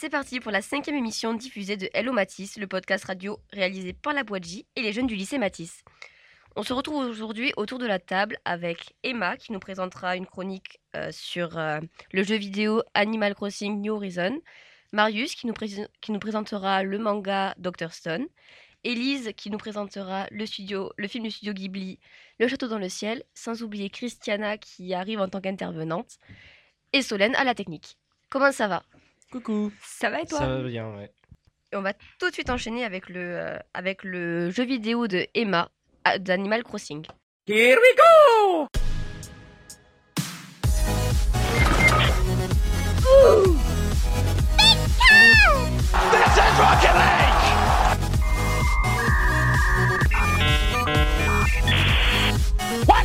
C'est parti pour la cinquième émission diffusée de Hello Matisse, le podcast radio réalisé par la J et les jeunes du lycée Matisse. On se retrouve aujourd'hui autour de la table avec Emma qui nous présentera une chronique euh, sur euh, le jeu vidéo Animal Crossing New Horizon, Marius qui nous, présentera le manga Dr Stone, Elise qui nous présentera le, le film du studio Ghibli Le Château dans le ciel, sans oublier Christiana qui arrive en tant qu'intervenante, et Solène à la technique. Comment ça va? Coucou. Ça va et toi? Ça va bien, ouais. Et on va tout de suite enchaîner avec le, euh, avec le jeu vidéo de Emma euh, d'Animal Crossing. Here we go! This is Rocket League! What?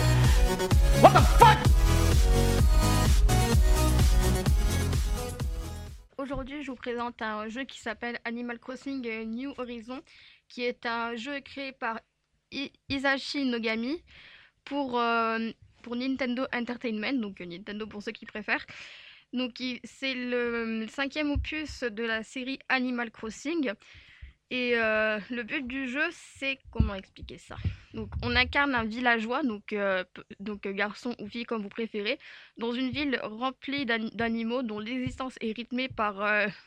What the fuck? Aujourd'hui, je vous présente un jeu qui s'appelle Animal Crossing euh, New Horizon, qui est un jeu créé par Isashi Nogami pour, euh, pour Nintendo Entertainment, donc euh, Nintendo pour ceux qui préfèrent. Donc, c'est le cinquième opus de la série Animal Crossing. Et euh, le but du jeu, c'est comment expliquer ça? Donc, on incarne un villageois, donc, euh, euh, garçon ou fille comme vous préférez, dans une ville remplie d'ani- d'animaux dont l'existence est rythmée par,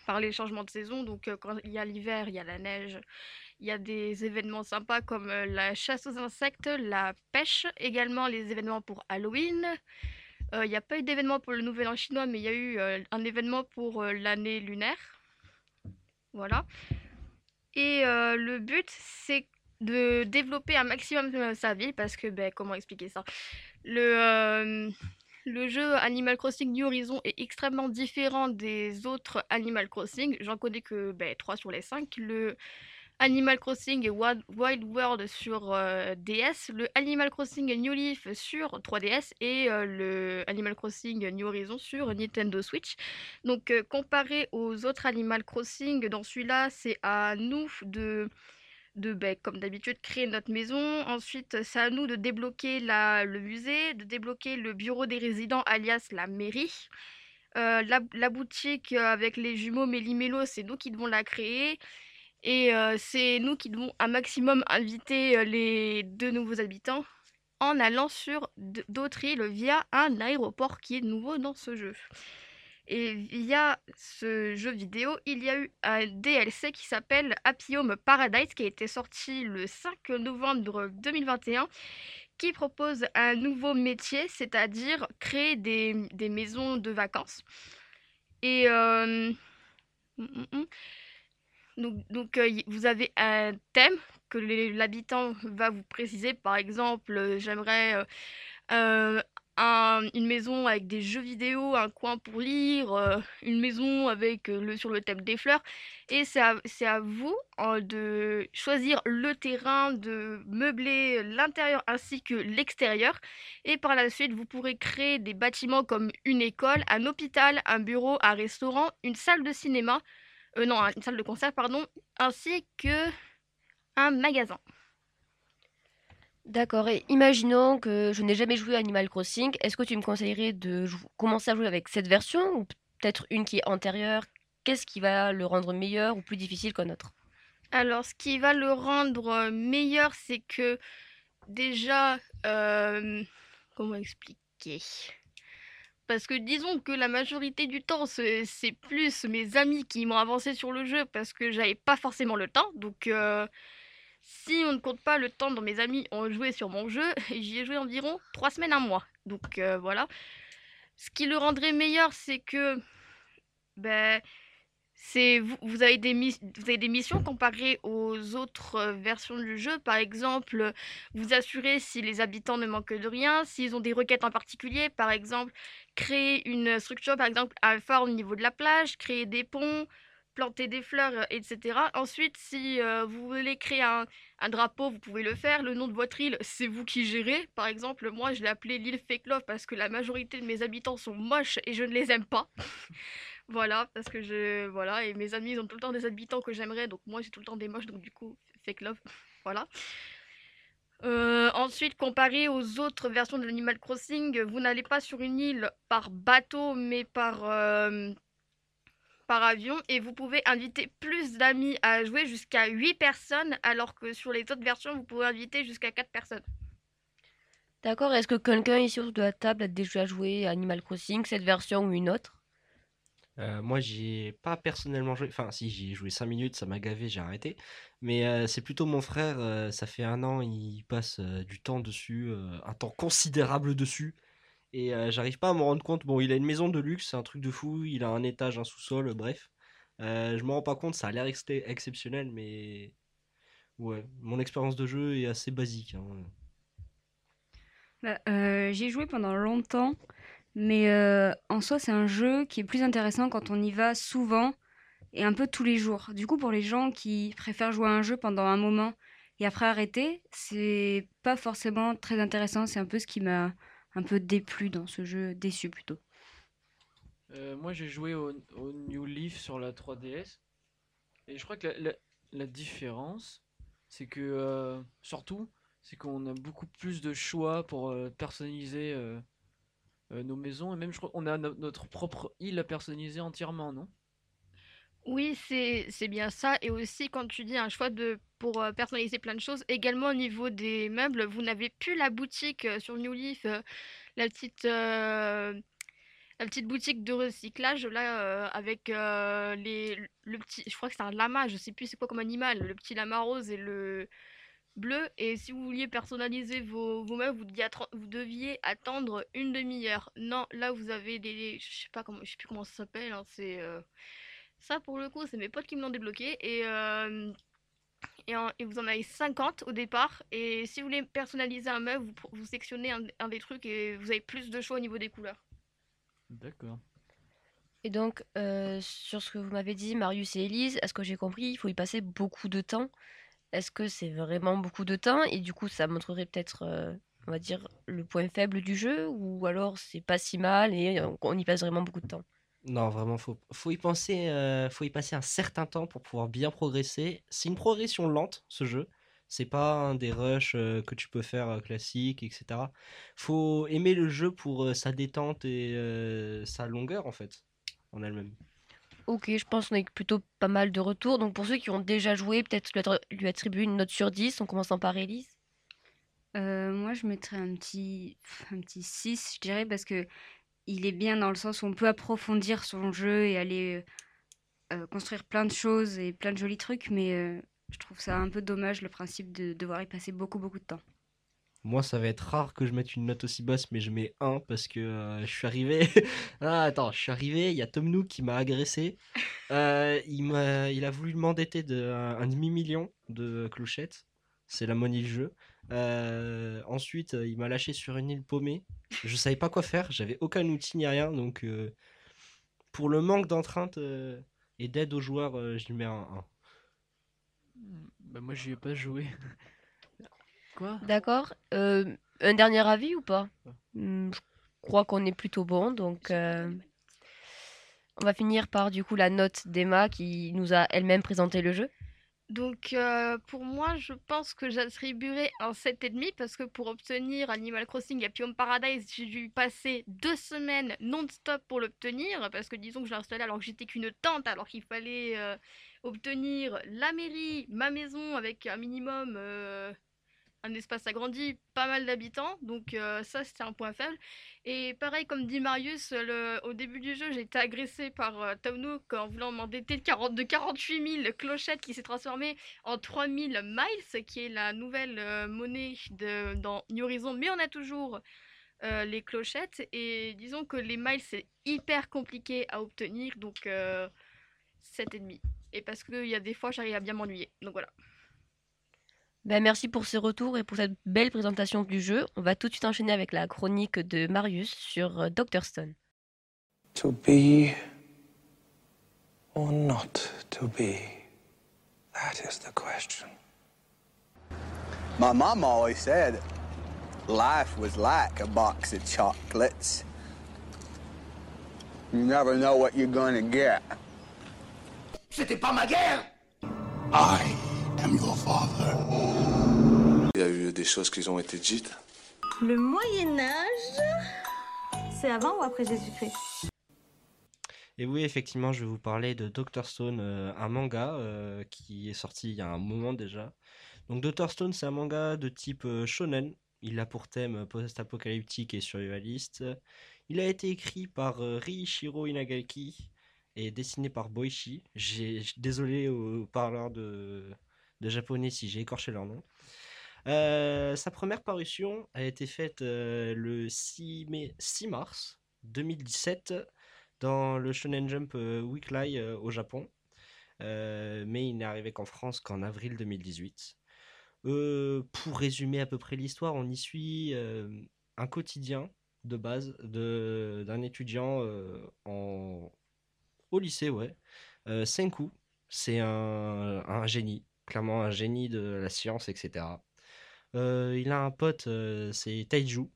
par les changements de saison. Donc, quand il y a l'hiver, il y a la neige, il y a des événements sympas comme la chasse aux insectes, la pêche, également les événements pour Halloween. Il n'y a pas eu d'événement pour le Nouvel An chinois, mais il y a eu un événement pour l'année lunaire. Voilà. Et euh, le but, c'est de développer un maximum euh, sa ville, parce que, ben, comment expliquer ça? Le, euh, le jeu Animal Crossing New Horizon est extrêmement différent des autres Animal Crossing. J'en connais que ben, 3 sur les 5. Le Animal Crossing Wild, Wild World sur euh, DS, le Animal Crossing New Leaf sur 3DS et euh, le Animal Crossing New Horizon sur Nintendo Switch. Donc euh, comparé aux autres Animal Crossing, dans celui-là, c'est à nous de de, ben, comme d'habitude, créer notre maison. Ensuite, c'est à nous de débloquer le musée, de débloquer le bureau des résidents, alias la mairie. La, la boutique avec les jumeaux Méli-Mélo, c'est nous qui devons la créer. Et euh, c'est nous qui devons un maximum inviter euh, les deux nouveaux habitants en allant sur d'autres îles via un aéroport qui est nouveau dans ce jeu. Et via ce jeu vidéo, il y a eu un DLC qui s'appelle Happy Home Paradise qui a été sorti le 5 novembre 2021 qui propose un nouveau métier, c'est-à-dire créer des, des maisons de vacances. Et euh, mm, mm, mm. Donc, euh, vous avez un thème que l'habitant va vous préciser. Par exemple, euh, j'aimerais euh, un- une maison avec des jeux vidéo, un coin pour lire, une maison avec le, sur le thème des fleurs. Et c'est à, vous de choisir le terrain, de meubler l'intérieur ainsi que l'extérieur. Et par la suite, vous pourrez créer des bâtiments comme une école, un hôpital, un bureau, un restaurant, une salle de cinéma, euh, non, une salle de concert, pardon, ainsi que un magasin. D'accord, et imaginons que je n'ai jamais joué à Animal Crossing, est-ce que tu me conseillerais de commencer à jouer avec cette version ou peut-être une qui est antérieure? Qu'est-ce qui va le rendre meilleur ou plus difficile qu'un autre? Alors, ce qui va le rendre euh, meilleur, c'est que déjà, euh, comment expliquer? Parce que disons que la majorité du temps, c'est plus mes amis qui m'ont avancé sur le jeu parce que j'avais pas forcément le temps. Donc, euh, si on ne compte pas le temps dont mes amis ont joué sur mon jeu, j'y ai joué environ trois semaines, un mois. Donc, euh, voilà. Ce qui le rendrait meilleur, c'est que, ben, vous, avez des missions comparées aux autres euh, versions du jeu. Par exemple, vous assurez si les habitants ne manquent de rien, s'ils ont des requêtes en particulier. Par exemple, créer une structure, par exemple, un phare au niveau de la plage, créer des ponts, planter des fleurs, euh, etc. Ensuite, si euh, vous voulez créer un, drapeau, vous pouvez le faire. Le nom de votre île, c'est vous qui gérez. Par exemple, moi, je l'ai appelé l'île Fake Love parce que la majorité de mes habitants sont moches et je ne les aime pas. Voilà, parce que je. Voilà, et mes amis ils ont tout le temps des habitants que j'aimerais, donc moi j'ai tout le temps des moches, donc du coup, fake love. Voilà. Euh, ensuite, comparé aux autres versions de l'Animal Crossing, vous n'allez pas sur une île par bateau, mais par, euh, par avion et vous pouvez inviter plus d'amis à jouer jusqu'à 8 personnes alors que sur les autres versions vous pouvez inviter jusqu'à 4 personnes. D'accord, est-ce que quelqu'un ici autour la table a déjà joué à Animal Crossing, cette version ou une autre? Euh, moi, j'y ai pas personnellement joué. Enfin, si, j'y ai joué 5 minutes, ça m'a gavé, j'ai arrêté. Mais euh, c'est plutôt mon frère, euh, ça fait un an, il passe du temps dessus, un temps considérable dessus. Et j'arrive pas à me rendre compte. Bon, il a une maison de luxe, c'est un truc de fou. Il a un étage, un sous-sol, bref. Je me rends pas compte, ça a l'air ex- exceptionnel, mais ouais, mon expérience de jeu est assez basique. hein. Bah, euh, j'y ai joué pendant longtemps, mais euh, en soi, c'est un jeu qui est plus intéressant quand on y va souvent et un peu tous les jours. Du coup, pour les gens qui préfèrent jouer à un jeu pendant un moment et après arrêter, c'est pas forcément très intéressant. C'est un peu ce qui m'a un peu déplu dans ce jeu, déçu plutôt. Euh, moi, j'ai joué au, New Leaf sur la 3DS. Et je crois que la, différence, c'est que, euh, surtout, c'est qu'on a beaucoup plus de choix pour personnaliser euh, nos maisons. Et même, je crois qu'on a no- notre propre île à personnaliser entièrement, non? Oui, c'est bien ça. Et aussi, quand tu dis un choix de pour euh, personnaliser plein de choses, également au niveau des meubles, vous n'avez plus la boutique euh, sur New Leaf, la petite la petite boutique de recyclage là avec les le petit, je crois que c'est un lama, je sais plus c'est quoi comme animal, le petit lama rose et le bleu. Et si vous vouliez personnaliser vos, vos meubles, vous deviez, vous deviez attendre une demi-heure. Non, là vous avez des, je sais pas comment, je sais plus comment ça s'appelle, hein, c'est euh, ça, pour le coup, c'est mes potes qui me l'ont débloqué. Et, euh, et, en- et vous en avez 50 au départ. Et si vous voulez personnaliser un meuble, vous, vous sélectionnez un, un des trucs et vous avez plus de choix au niveau des couleurs. D'accord. Et donc, euh, sur ce que vous m'avez dit, Marius et Élise, est-ce que j'ai compris, il faut y passer beaucoup de temps. Est-ce que c'est vraiment beaucoup de temps? Et du coup, ça montrerait peut-être, euh, on va dire, le point faible du jeu, ou alors c'est pas si mal et on, on y passe vraiment beaucoup de temps? Non, vraiment, faut, faut y penser, euh, faut y passer un certain temps pour pouvoir bien progresser. C'est une progression lente, ce jeu. C'est pas un des rushs euh, que tu peux faire euh, classique, etc. Faut aimer le jeu pour euh, sa détente et euh, sa longueur, en fait, en elle-même. Ok, je pense qu'on a plutôt pas mal de retours. Donc pour ceux qui ont déjà joué, peut-être lui attr- lui attribuer une note sur 10 en commençant par Élise. Euh, moi, je mettrais un petit, un petit 6, je dirais, parce que il est bien dans le sens où on peut approfondir son jeu et aller euh, euh, construire plein de choses et plein de jolis trucs, mais je trouve ça un peu dommage le principe de devoir y passer beaucoup, beaucoup de temps. Moi, ça va être rare que je mette une note aussi basse, mais je mets 1 parce que euh, je suis arrivé. ah, attends, je suis arrivé, il y a Tom Nook qui m'a agressé. Euh, il a voulu m'endetter de un, demi-million de clochettes. C'est la monnaie du jeu. Euh, ensuite, il m'a lâché sur une île paumée. Je savais pas quoi faire, j'avais aucun outil ni rien. Donc, pour le manque d'entrainte euh, et d'aide aux joueurs, je lui mets un 1. Bah, moi, j'y ai pas joué. Quoi? D'accord. Euh, un dernier avis ou pas? Hmm, je crois qu'on est plutôt bon, donc euh, on va finir par du coup la note d'Emma qui nous a elle-même présenté le jeu. Donc euh, pour moi, je pense que j'attribuerais un 7,5 parce que pour obtenir Animal Crossing Happy Home Paradise, j'ai dû passer deux semaines non-stop pour l'obtenir parce que disons que je l'ai installé alors que j'étais qu'une tente alors qu'il fallait euh, obtenir la mairie, ma maison avec un minimum euh, un espace agrandi, pas mal d'habitants, donc euh, ça c'était un point faible. Et pareil, comme dit Marius, au début du jeu, j'ai été agressée par euh, en voulant m'endetter de, 40 de 48 000 clochettes qui s'est transformée en 3000 miles, qui est la nouvelle euh, monnaie de, dans New Horizon, mais on a toujours euh, les clochettes. Et disons que les miles, c'est hyper compliqué à obtenir, donc euh, 7,5. Et parce qu'il y a des fois, j'arrive à bien m'ennuyer. Donc voilà. Ben, merci pour ces retours et pour cette belle présentation du jeu. On va tout de suite enchaîner avec la chronique de Marius sur euh, Dr Stone. To be or not to be? That is the question. My mom always said life was like a box of chocolates. You never know what you're gonna get. C'était pas ma guerre I father. Il y a eu des choses qui ont été dites. Le Moyen Âge, c'est avant ou après Jésus-Christ? Et oui, effectivement, je vais vous parler de Dr. Stone, euh, un manga euh, qui est sorti il y a un moment déjà. Donc Dr. Stone, c'est un manga de type euh, shonen. Il a pour thème post-apocalyptique et survivaliste. Il a été écrit par euh, Riichiro Inagaki et dessiné par Boichi. J'ai désolé aux parleurs de, de japonais si j'ai écorché leur nom. Euh, sa première parution a été faite euh, le 6, mai, 6 mars 2017 dans le Shonen Jump euh, Weekly au Japon. Mais il n'est arrivé qu'en France qu'en avril 2018. Euh, pour résumer à peu près l'histoire, on y suit un quotidien de base d'un étudiant au lycée, ouais. Euh, Senku, c'est un génie, clairement un génie de la science, etc. Euh, il a un pote, euh, c'est Taiju.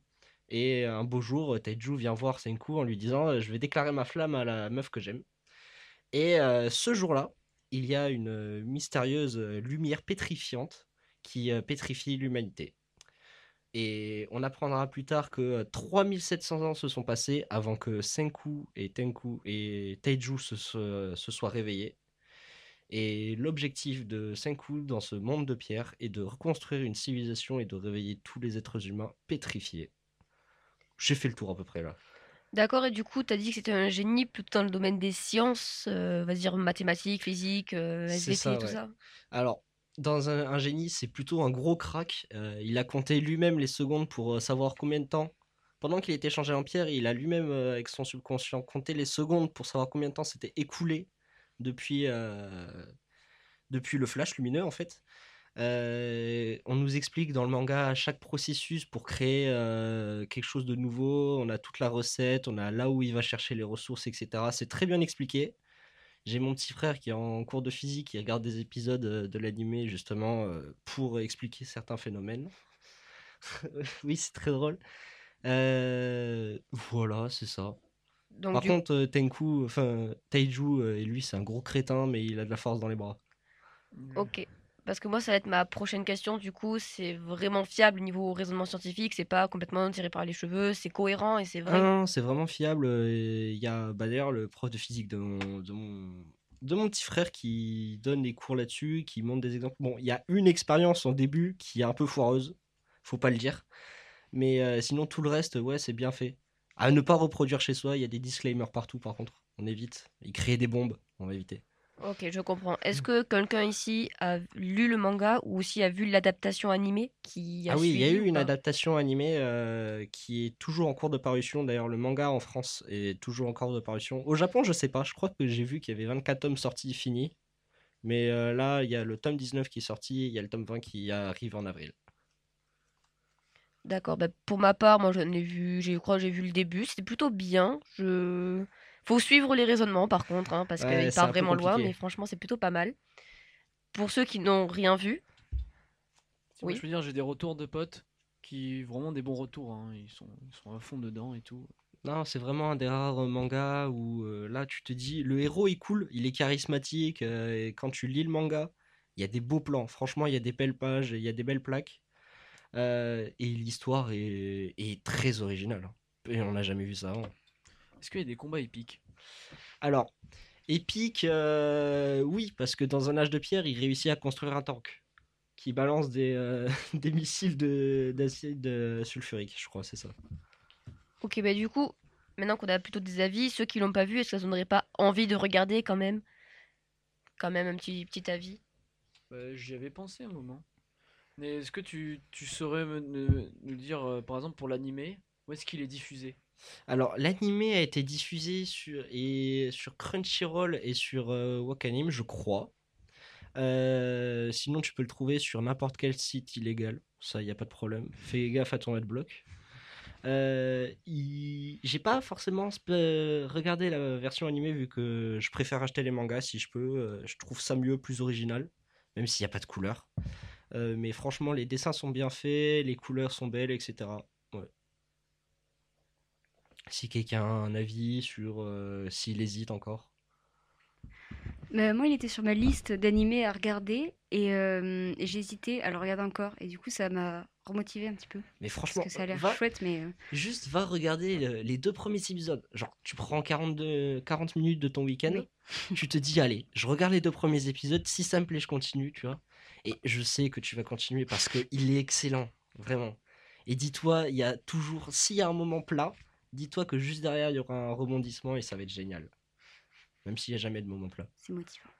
Et un beau jour, Taiju vient voir Senku en lui disant euh, Je vais déclarer ma flamme à la meuf que j'aime. Et euh, ce jour-là, il y a une euh, mystérieuse euh, lumière pétrifiante qui euh, pétrifie l'humanité. Et on apprendra plus tard que euh, 3700 ans se sont passés avant que Senku et Tenku et Taiju se soient réveillés. Et l'objectif de Senku dans ce monde de pierre est de reconstruire une civilisation et de réveiller tous les êtres humains pétrifiés. J'ai fait le tour à peu près là. D'accord, et du coup, tu as dit que c'était un génie plutôt dans le domaine des sciences, euh, on va dire mathématiques, physique, euh, SVT, ça, tout ouais. ça. Alors, dans un, un génie, c'est plutôt un gros crack. Euh, il a compté lui-même les secondes pour euh, savoir combien de temps. Pendant qu'il était changé en pierre, il a lui-même, avec son subconscient, compté les secondes pour savoir combien de temps s'était écoulé depuis, euh, depuis le flash lumineux, en fait. Euh, on nous explique dans le manga chaque processus pour créer euh, quelque chose de nouveau. On a toute la recette, on a là où il va chercher les ressources, etc. C'est très bien expliqué. J'ai mon petit frère qui est en cours de physique, qui regarde des épisodes de l'animé justement pour expliquer certains phénomènes. oui, c'est très drôle. Voilà, c'est ça. Donc, Par du- contre, euh, Tenku, enfin Taiju, euh, et lui, c'est un gros crétin, mais il a de la force dans les bras. Ok. Parce que moi, ça va être ma prochaine question. Du coup, c'est vraiment fiable niveau raisonnement scientifique. C'est pas complètement tiré par les cheveux. C'est cohérent et c'est Ah vrai. non, c'est vraiment fiable. Il y a bah, d'ailleurs le prof de physique de mon, de, mon, de mon petit frère qui donne des cours là-dessus, qui montre des exemples. Bon, il y a une expérience en début qui est un peu foireuse, faut pas le dire. Mais euh, sinon, tout le reste, ouais, c'est bien fait. À ne pas reproduire chez soi, il y a des disclaimers partout par contre. On évite. Il crée des bombes, on va éviter. Ok, je comprends. Est-ce que quelqu'un ici a lu le manga ou aussi a vu l'adaptation animée qui a Ah oui, il y a eu une adaptation animée euh, qui est toujours en cours de parution. D'ailleurs, le manga en France est toujours en cours de parution. Au Japon, je sais pas. Je crois que j'ai vu qu'il y avait 24 tomes sortis finis. Mais euh, là, il y a le tome 19 qui est sorti. Il y a le tome 20 qui arrive en avril. D'accord. bah, pour ma part, moi, j'en ai vu. Je crois que j'ai vu le début. C'était plutôt bien. Je. Faut suivre les raisonnements par contre, hein, parce Ouais, qu'il c'est part vraiment loin. Mais franchement, c'est plutôt pas mal. Pour ceux qui n'ont rien vu, Si, moi, Oui. je veux dire, j'ai des retours de potes qui vraiment des bons retours. hein, Ils sont, ils sont à fond dedans et tout. Non, c'est vraiment un des rares mangas où euh, là, tu te dis, le héros est cool, il est charismatique. euh, et quand tu lis le manga, il y a des beaux plans. Franchement, il y a des belles pages, il y a des belles plaques. Euh, et l'histoire est, est très originale. Et on n'a jamais vu ça avant. Est-ce qu'il y a des combats épiques? Alors, épique, euh, oui, parce que dans un âge de pierre, il réussit à construire un tank qui balance des, euh, des missiles de- d'acide euh, sulfurique, je crois, c'est ça. ok, bah du coup, maintenant qu'on a plutôt des avis, ceux qui l'ont pas vu, est-ce que ça donnerait pas envie de regarder quand même? Quand même un petit, petit avis? Bah, J'y avais pensé un moment. Mais est-ce que tu, saurais nous dire, euh, par exemple, pour l'animé, où est-ce qu'il est diffusé? Alors, l'animé a été diffusé sur, Crunchyroll et sur euh, Wakanim, je crois. Euh, sinon, tu peux le trouver sur n'importe quel site illégal. Ça, il n'y a pas de problème. Fais gaffe à ton adblock. Euh, il- J'ai pas forcément regardé la version animée vu que je préfère acheter les mangas si je peux. Je trouve ça mieux, plus original, même s'il n'y a pas de couleur. Euh, mais franchement, les dessins sont bien faits, les couleurs sont belles, etc. Ouais. Si quelqu'un a un avis sur euh, s'il hésite encore. Mais moi, il était sur ma liste d'animés à regarder et, euh, et hésité à le regarder encore. Et du coup, ça m'a remotivé un petit peu. Mais franchement, Parce que ça a l'air chouette, mais. Juste va regarder le- les deux premiers épisodes. Genre, tu prends 42, 40 minutes de ton week-end, tu te dis, allez, je regarde les deux premiers épisodes, si ça me plaît, je continue, tu vois. Et je sais que tu vas continuer parce qu'il est excellent, vraiment. Et dis-toi, il y a toujours, s'il y a un moment plat, dis-toi que juste derrière, il y aura un rebondissement et ça va être génial. Même s'il n'y a jamais de moment plat. c'est motivant.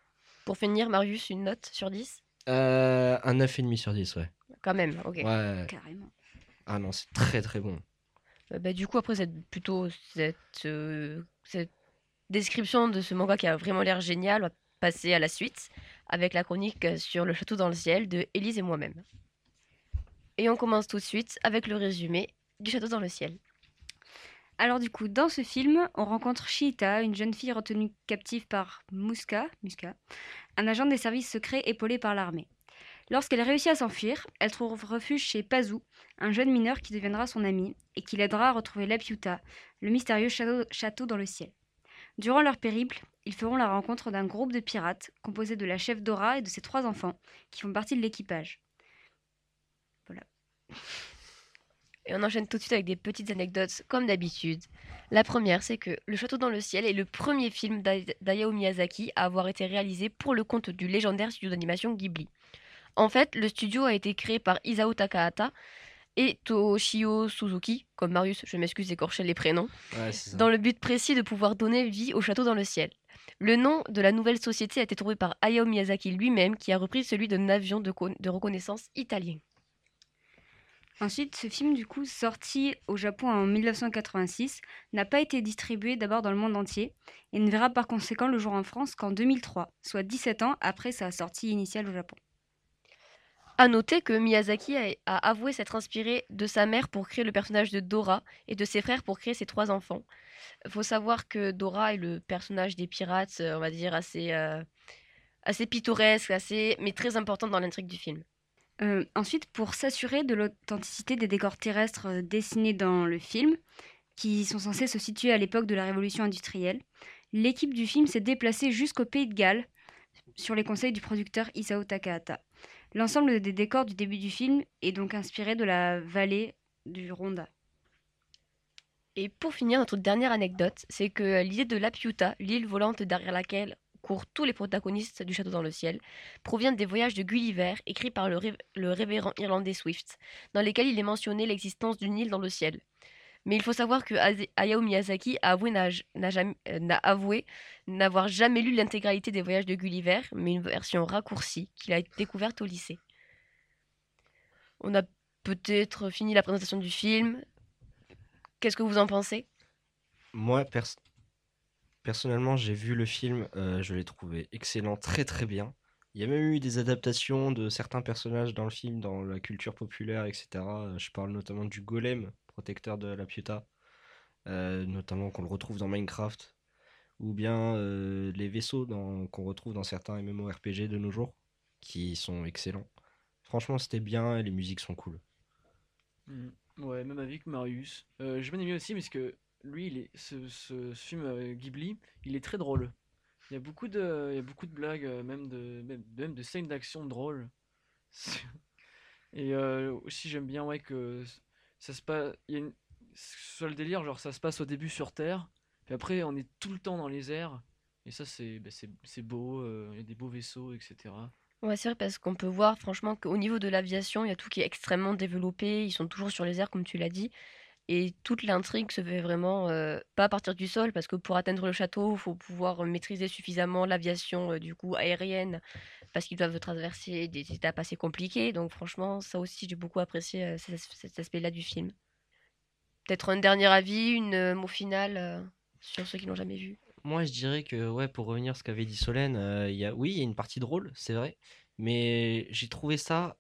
Pour finir, Marius, une note sur 10 Euh, un 9,5 sur 10, ouais. Quand même, ok. Ouais. Carrément. Ah non, c'est très très bon. Euh, bah, du coup, après cette, plutôt cette, euh, cette description de ce manga qui a vraiment l'air génial, on va passer à la suite avec la chronique sur le château dans le ciel de Élise et moi-même. Et on commence tout de suite avec le résumé du château dans le ciel. Alors du coup, dans ce film, on rencontre Shiita, une jeune fille retenue captive par Muska, Muska, un agent des services secrets épaulé par l'armée. Lorsqu'elle réussit à s'enfuir, elle trouve refuge chez Pazu, un jeune mineur qui deviendra son ami et qui l'aidera à retrouver Lapiuta, le mystérieux château dans le ciel. Durant leur périple, ils feront la rencontre d'un groupe de pirates composé de la chef Dora et de ses trois enfants, qui font partie de l'équipage. Voilà. Et on enchaîne tout de suite avec des petites anecdotes comme d'habitude. La première, c'est que Le Château dans le ciel est le premier film d'Hayao Miyazaki à avoir été réalisé pour le compte du légendaire studio d'animation Ghibli. En fait, le studio a été créé par Isao Takahata et Toshio Suzuki, comme Marius, je m'excuse d'écorcher les prénoms, Ouais, dans le but précis de pouvoir donner vie au château dans le ciel. Le nom de la nouvelle société a été trouvé par Hayao Miyazaki lui-même, qui a repris celui d'un avion de, co- de reconnaissance italien. Ensuite, ce film, du coup, sorti au Japon en 1986, n'a pas été distribué d'abord dans le monde entier et ne verra par conséquent le jour en France qu'en 2003, soit 17 ans après sa sortie initiale au Japon. À noter que Miyazaki a, avoué s'être inspiré de sa mère pour créer le personnage de Dora et de ses frères pour créer ses trois enfants. Il faut savoir que Dora est le personnage des pirates, euh, on va dire, assez, euh, assez pittoresque, assez, mais très important dans l'intrigue du film. Euh, ensuite, pour s'assurer de l'authenticité des décors terrestres dessinés dans le film, qui sont censés se situer à l'époque de la révolution industrielle, l'équipe du film s'est déplacée jusqu'au Pays de Galles sur les conseils du producteur Isao Takahata. L'ensemble des décors du début du film est donc inspiré de la vallée du Rhonda. Et pour finir, notre dernière anecdote, c'est que l'idée de Lapiuta, l'île volante derrière laquelle courent tous les protagonistes du Château dans le ciel, provient des voyages de Gulliver écrits par le révérend irlandais Swift, dans lesquels il est mentionné l'existence d'une île dans le ciel. Mais il faut savoir que Hayao Miyazaki a jamais- euh, avoué n'avoir jamais lu l'intégralité des voyages de Gulliver, mais une version raccourcie qu'il a découverte au lycée. On a peut-être fini la présentation du film. Qu'est-ce que vous en pensez? Moi, pers- personnellement, j'ai vu le film, euh, je l'ai trouvé excellent, très très bien. Il y a même eu des adaptations de certains personnages dans le film, dans la culture populaire, etc. Euh, Je parle notamment du golem, protecteur de la Pietà, euh, notamment qu'on le retrouve dans Minecraft, ou bien euh, les vaisseaux qu'on retrouve dans certains MMORPG de nos jours, qui sont excellents. Franchement, c'était bien et les musiques sont cool. Mm. Ouais, même avis que Marius. Euh, j'ai bien aussi parce que lui, il est, ce, ce- film euh, Ghibli, il est très drôle. Il y a beaucoup de, il y a beaucoup de blagues, même de, même, de scènes d'action drôles. Et aussi, j'aime bien ouais, que ça se passe. Il le délire, genre ça se passe au début sur Terre, puis après on est tout le temps dans les airs. Et ça, c'est bah, beau, euh, il y a des beaux vaisseaux, etc. Ouais, c'est vrai parce qu'on peut voir franchement qu'au niveau de l'aviation, il y a tout qui est extrêmement développé. Ils sont toujours sur les airs, comme tu l'as dit. Et toute l'intrigue se fait vraiment euh, pas à partir du sol, parce que pour atteindre le château, il faut pouvoir maîtriser suffisamment l'aviation euh, du coup aérienne, parce qu'ils doivent traverser des étapes assez compliquées. Donc franchement, ça aussi, j'ai beaucoup apprécié euh, cet as- cet aspect-là du film. Peut-être un dernier avis, une mot final sur ceux qui l'ont jamais vu? Moi, je dirais que, ouais, pour revenir à ce qu'avait dit Solène, il y a, oui, il y a une partie drôle, c'est vrai, mais j'ai trouvé ça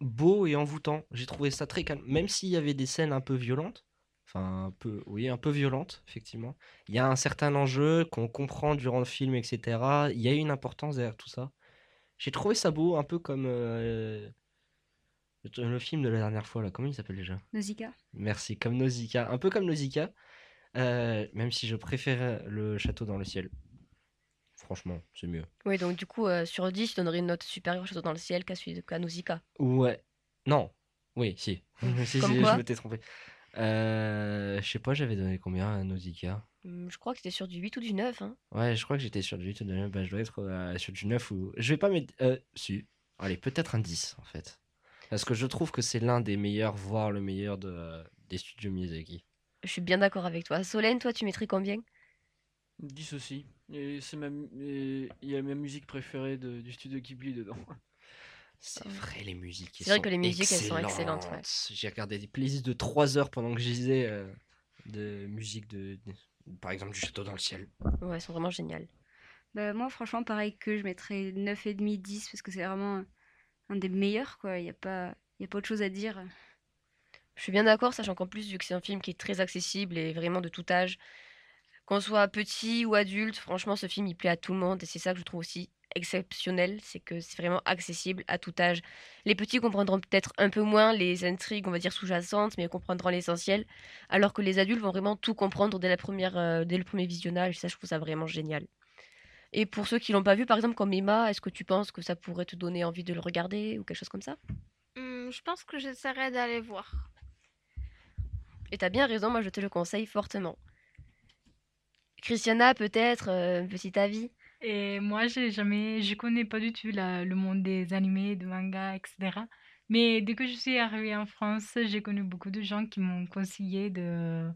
beau et envoûtant. J'ai trouvé ça très calme, même s'il y avait des scènes un peu violentes, enfin, un peu, oui, un peu violentes, effectivement. Il y a un certain enjeu qu'on comprend durant le film, etc. Il y a une importance derrière tout ça. J'ai trouvé ça beau, un peu comme euh, le, film de la dernière fois, là, comment il s'appelle déjà? Nausicaa Merci, comme Nausicaa. Un peu comme Nausicaa, euh, même si je préfère le château dans le ciel. Franchement, c'est mieux. Oui, donc du coup, euh, sur 10, tu donnerais une note supérieure à Château dans le ciel qu'à celui de qu'à Nausicaa. Ouais. Non. Oui, si. si, Comme si, quoi je m'étais trompé. Euh, je sais pas, j'avais donné combien à Nausicaa? Hum, Je crois que c'était sur du 8 ou du 9. Hein. Ouais, je crois que j'étais sur du 8 ou du 9. Bah, je dois être euh, sur du 9 ou. Je vais pas mettre. Euh, si. Allez, peut-être un 10 en fait. Parce que je trouve que c'est l'un des meilleurs, voire le meilleur de, euh, des studios Miyazaki. Je suis bien d'accord avec toi. Solène, toi, tu mettrais combien? 10 aussi. Et c'est ma, il y a ma musique préférée de- du studio Ghibli dedans. C'est vrai, les musiques. C'est vrai que les musiques, elles sont excellentes, ouais. J'ai regardé des playlists de 3 heures pendant que je lisais euh, de musique de, de- Par exemple, du château dans le ciel. Ouais, elles sont vraiment géniales. Bah, moi, franchement, pareil que je mettrais 9,5, 10 parce que c'est vraiment un- un des meilleurs, quoi. Il n'y a, pas... y a pas autre chose à dire. Je suis bien d'accord, sachant qu'en plus, vu que c'est un film qui est très accessible et vraiment de tout âge, qu'on soit petit ou adulte, franchement, ce film, il plaît à tout le monde et c'est ça que je trouve aussi exceptionnel, c'est que c'est vraiment accessible à tout âge. Les petits comprendront peut-être un peu moins les intrigues, on va dire, sous-jacentes, mais comprendront l'essentiel, alors que les adultes vont vraiment tout comprendre dès, la première, euh, dès le premier visionnage, et ça, je trouve ça vraiment génial. Et pour ceux qui l'ont pas vu, par exemple, comme Emma, est-ce que tu penses que ça pourrait te donner envie de le regarder ou quelque chose comme ça? Hum, je pense que j'essaierai d'aller voir. Et t'as bien raison, moi je te le conseille fortement. Christiana, peut-être, euh, un petit avis? Et moi, j'ai jamais, je connais pas du tout la- le monde des animés, de mangas, etc. Mais dès que je suis arrivée en France, j'ai connu beaucoup de gens qui m'ont conseillé de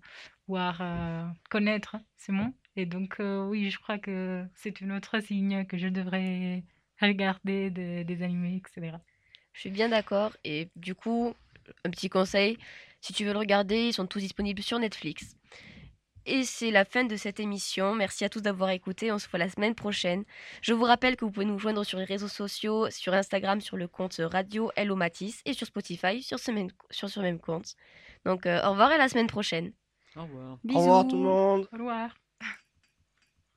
voir, euh, connaître ce monde. Et donc, euh, oui, je crois que c'est une autre signe que je devrais regarder de- des animés, etc. Je suis bien d'accord. Et du coup, un petit conseil, si tu veux le regarder, ils sont tous disponibles sur Netflix. Et c'est la fin de cette émission. Merci à tous d'avoir écouté. On se voit la semaine prochaine. Je vous rappelle que vous pouvez nous joindre sur les réseaux sociaux, sur Instagram, sur le compte Radio Hello Matisse et sur Spotify sur ce même, sur ce même compte. Donc, euh, au revoir et à la semaine prochaine. Au revoir. Au revoir tout le monde Au revoir.